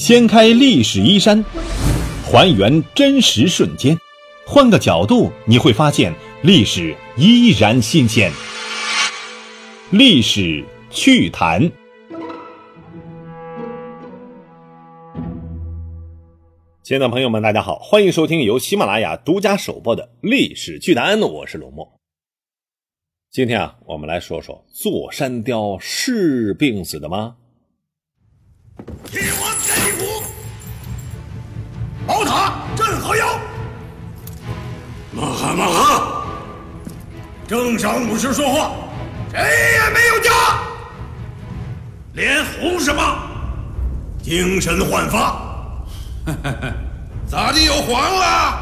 掀开历史衣衫，还原真实瞬间，换个角度你会发现历史依然新鲜。历史趣谈，亲爱的朋友们，大家好，欢迎收听由喜马拉雅独家首播的《历史趣谈》，我是龙墨。今天啊，我们来说说座山雕是病死的吗？宝塔镇河妖，马哈马哈，正上武士说话，谁也没有家。脸红什么？精神焕发，咋地又黄了？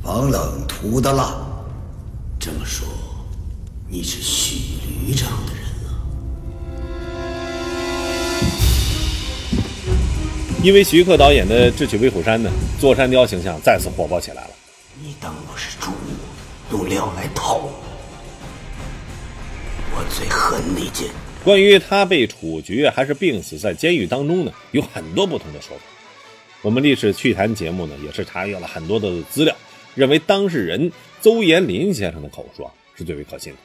王冷涂的蜡，这么说，你是许旅因为徐克导演的《智取威虎山》呢，座山雕形象再次火爆起来了。你当我是猪，用料来套我？我最恨那件。关于他被处决还是病死在监狱当中呢，有很多不同的说法。我们历史趣谈节目呢，也是查阅了很多的资料，认为当事人邹延林先生的口述啊是最为可信的。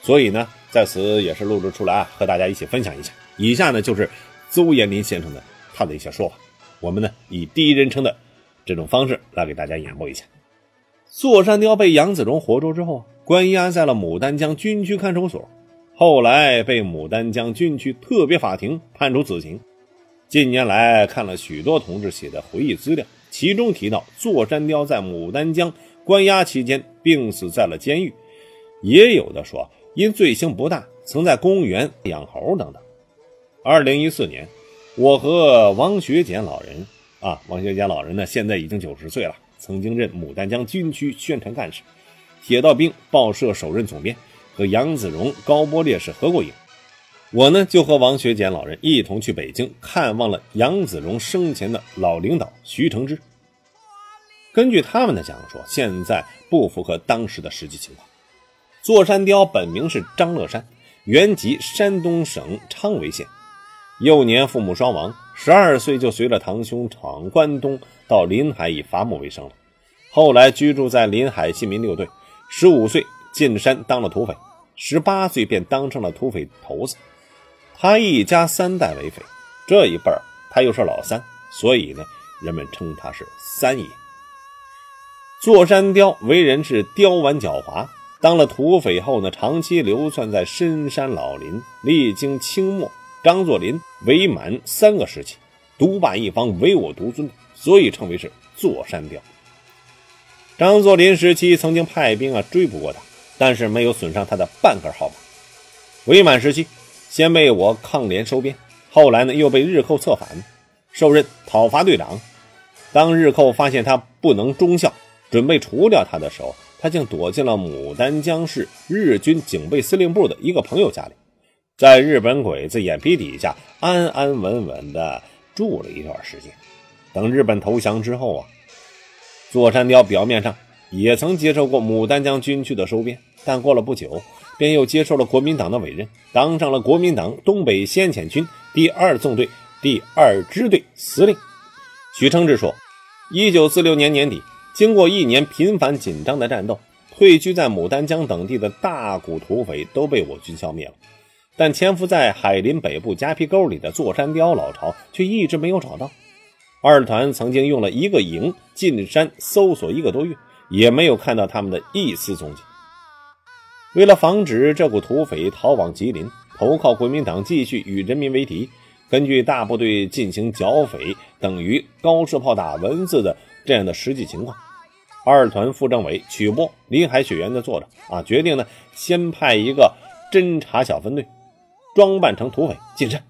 所以呢，在此也是录制出来啊，和大家一起分享一下。以下呢就是邹延林先生的他的一些说法，我们呢以第一人称的这种方式来给大家演播一下。座山雕被杨子荣活捉之后，关押在了牡丹江军区看守所。后来被牡丹江军区特别法庭判处死刑。近年来看了许多同志写的回忆资料，其中提到座山雕在牡丹江关押期间病死在了监狱，也有的说因罪行不大，曾在公园养猴等等。二零一四年，我和王学俭老人啊，王学俭老人呢现在已经九十岁了，曾经任牡丹江军区宣传干事，铁道兵报社首任总编。和杨子荣、高波烈士合过影，我呢就和王学俭老人一同去北京看望了杨子荣生前的老领导徐承之。根据他们的讲说，现在不符合当时的实际情况。座山雕本名是张乐山，原籍山东省昌潍县，幼年父母双亡，十二岁就随着堂兄闯关东到临海以伐木为生了。后来居住在临海新民六队，十五岁进山当了土匪。十八岁便当上了土匪头子，他一家三代为匪，这一辈儿他又是老三，所以呢，人们称他是三爷。座山雕为人是刁顽狡猾，当了土匪后呢，长期流窜在深山老林，历经清末、张作霖、伪满三个时期，独霸一方，唯我独尊，所以称为是座山雕。张作霖时期曾经派兵啊追捕过他。但是没有损伤他的半根毫毛。伪满时期，先被我抗联收编，后来呢又被日寇策反，受任讨伐队长。当日寇发现他不能忠孝，准备除掉他的时候，他竟躲进了牡丹江市日军警备司令部的一个朋友家里，在日本鬼子眼皮底下安安稳稳地住了一段时间。等日本投降之后啊，座山雕表面上也曾接受过牡丹江军区的收编。但过了不久，便又接受了国民党的委任，当上了国民党东北先遣军第二纵队第二支队司令。许承志说，一九四六年年底，经过一年频繁紧张的战斗，退居在牡丹江等地的大股土匪都被我军消灭了，但潜伏在海林北部夹皮沟里的座山雕老巢却一直没有找到。二团曾经用了一个营进山搜索一个多月，也没有看到他们的一丝踪迹。为了防止这股土匪逃往吉林，投靠国民党，继续与人民为敌，根据大部队进行剿匪等于高射炮打蚊子的这样的实际情况，二团副政委曲波《林海雪原》的作者啊，决定呢先派一个侦察小分队，装扮成土匪进山。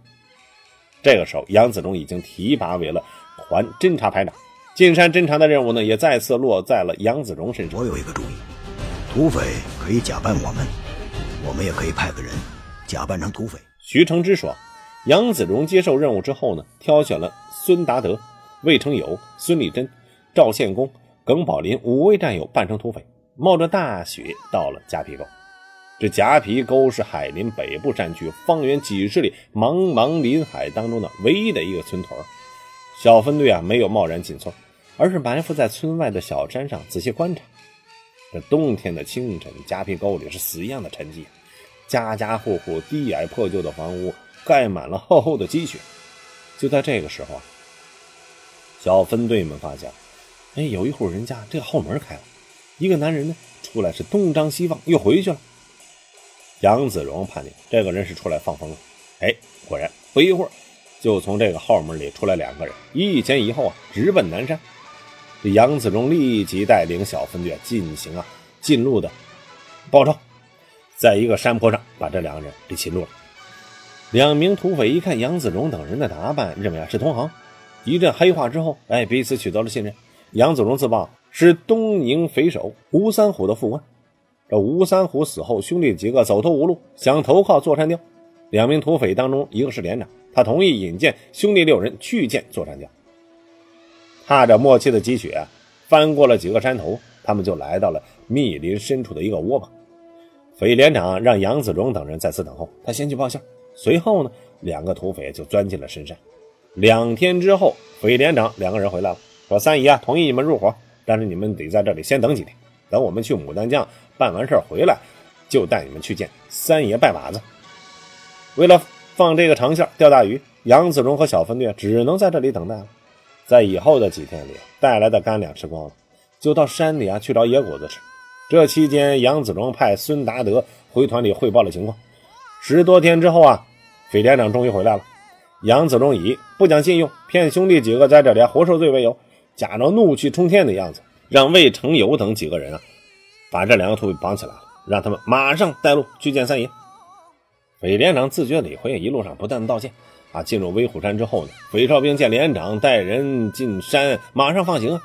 这个时候，杨子荣已经提拔为了团侦察排长，进山侦察的任务呢，也再次落在了杨子荣身上。我有一个主意。土匪可以假扮我们，我们也可以派个人假扮成土匪。徐承之说：“杨子荣接受任务之后呢，挑选了孙达德、魏成友、孙立珍、赵献公、耿宝林五位战友扮成土匪，冒着大雪到了夹皮沟。这夹皮沟是海林北部山区方圆几十里茫茫林海当中的唯一的一个村屯。小分队啊，没有贸然进村，而是埋伏在村外的小山上仔细观察。这冬天的清晨，夹皮沟里是死一样的沉寂，家家户户低矮破旧的房屋盖满了厚厚的积雪。就在这个时候啊，小分队们发现，哎，有一户人家这个后门开了，一个男人呢出来是东张西望，又回去了。杨子荣判定这个人是出来放风了。哎，果然不一会儿，就从这个后门里出来两个人，一前一后啊，直奔南山。这杨子荣立即带领小分队进行啊近路的包抄，在一个山坡上把这两个人给擒住了。两名土匪一看杨子荣等人的打扮，认为啊是同行，一阵黑话之后，哎，彼此取得了信任。杨子荣自报是东宁匪首吴三虎的副官。这吴三虎死后，兄弟几个走投无路，想投靠座山雕。两名土匪当中，一个是连长，他同意引荐兄弟六人去见座山雕。踏着默契的积雪，翻过了几个山头，他们就来到了密林深处的一个窝棚。匪连长让杨子荣等人在此等候，他先去报信。随后呢，两个土匪就钻进了深山。两天之后，匪连长两个人回来了，说：“三姨啊，同意你们入伙，但是你们得在这里先等几天，等我们去牡丹江。”办完事儿回来，就带你们去见三爷拜把子。为了放这个长线钓大鱼，杨子荣和小分队只能在这里等待了。在以后的几天里，带来的干粮吃光了，就到山里啊去找野果子吃。这期间，杨子荣派孙达德回团里汇报了情况。十多天之后啊，匪连长终于回来了。杨子荣以不讲信用、骗兄弟几个在这里活受罪为由，假装怒气冲天的样子，让魏成友等几个人啊。把这两个土匪绑起来了，让他们马上带路去见三爷。匪连长自觉理亏，一路上不断的道歉。啊，进入威虎山之后呢，匪哨兵见连长带人进山，马上放行。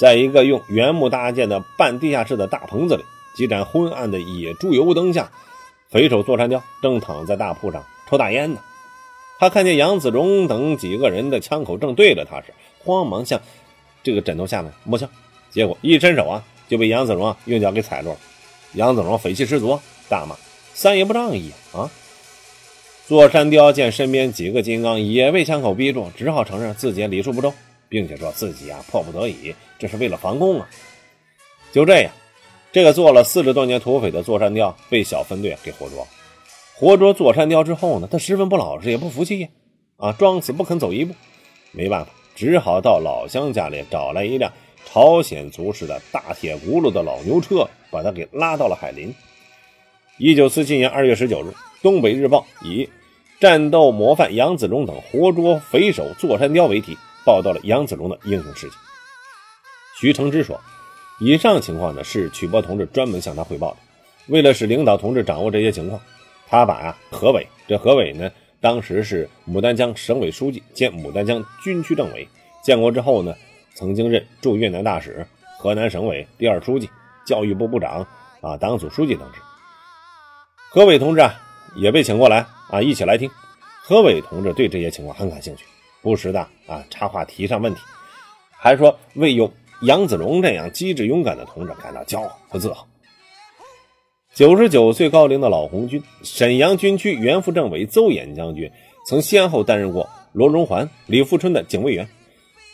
在一个用原木搭建的半地下室的大棚子里，几盏昏暗的野猪油灯下，匪首座山雕正躺在大铺上抽大烟呢。他看见杨子荣等几个人的枪口正对着他时，慌忙向这个枕头下面摸枪，结果一伸手啊。就被杨子荣啊用脚给踩住了，杨子荣匪气十足，大骂：“三爷不仗义啊！”座山雕见身边几个金刚也被枪口逼住，只好承认自己礼数不周，并且说自己啊迫不得已，这是为了防攻啊。就这样，这个做了四十多年土匪的座山雕被小分队给活捉。活捉座山雕之后呢，他十分不老实，也不服气呀，啊，装死不肯走一步。没办法，只好到老乡家里找来一辆。朝鲜族式的大铁轱辘的老牛车，把他给拉到了海林。一九四七年二月十九日，《东北日报》以“战斗模范杨子荣等活捉匪首座山雕”为题，报道了杨子荣的英雄事迹。徐承之说：“以上情况呢，是曲波同志专门向他汇报的。为了使领导同志掌握这些情况，他把啊何伟，这何伟呢，当时是牡丹江省委书记兼牡丹江军区政委，建国之后呢。”曾经任驻越南大使、河南省委第二书记、教育部部长啊、党组书记等职。何伟同志啊，也被请过来啊，一起来听。何伟同志对这些情况很感兴趣，不时的啊插话提上问题，还说为有杨子荣这样机智勇敢的同志感到骄傲和自豪。九十九岁高龄的老红军，沈阳军区原副政委邹衍将军，曾先后担任过罗荣桓、李富春的警卫员。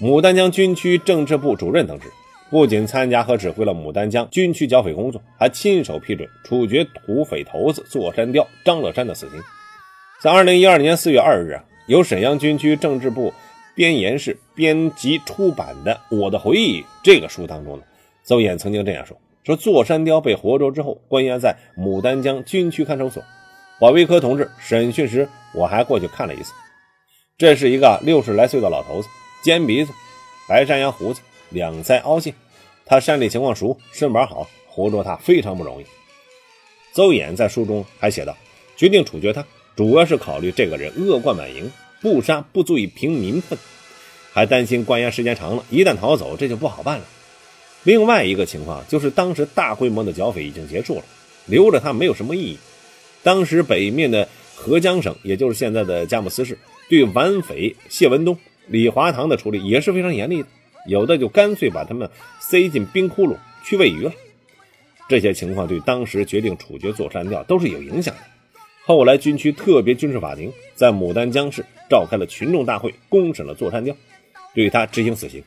牡丹江军区政治部主任等职，不仅参加和指挥了牡丹江军区剿匪工作，还亲手批准处决土匪头子座山雕张乐山的死刑。在二零一二年四月二日啊，由沈阳军区政治部编研室编辑出版的《我的回忆》这个书当中呢，邹衍曾经这样说：说座山雕被活捉之后，关押在牡丹江军区看守所。保卫科同志审讯时，我还过去看了一次。这是一个六十来岁的老头子。尖鼻子，白山羊胡子，两腮凹陷。他山里情况熟，身板好，活捉他非常不容易。邹衍在书中还写道：“决定处决他，主要是考虑这个人恶贯满盈，不杀不足以平民愤，还担心关押时间长了，一旦逃走，这就不好办了。另外一个情况就是，当时大规模的剿匪已经结束了，留着他没有什么意义。当时北面的合江省，也就是现在的佳木斯市，对皖匪谢文东。”李华堂的处理也是非常严厉的，有的就干脆把他们塞进冰窟窿去喂鱼了。这些情况对当时决定处决座山雕都是有影响的。后来，军区特别军事法庭在牡丹江市召开了群众大会，公审了座山雕，对他执行死刑。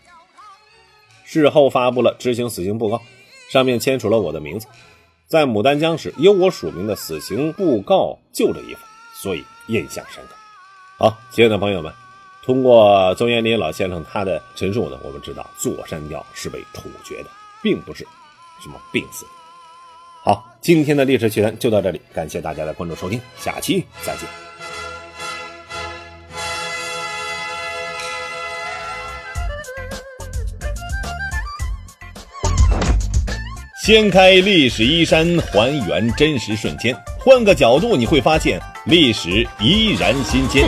事后发布了执行死刑布告，上面签署了我的名字，在牡丹江市有我署名的死刑布告就这一份，所以印象深刻。好，亲爱的朋友们，通过邹延林老先生他的陈述呢，我们知道座山雕是被处决的，并不是什么病死。好，今天的历史趣谈就到这里，感谢大家的关注收听，下期再见。掀开历史衣衫，还原真实瞬间，换个角度你会发现历史依然新鲜。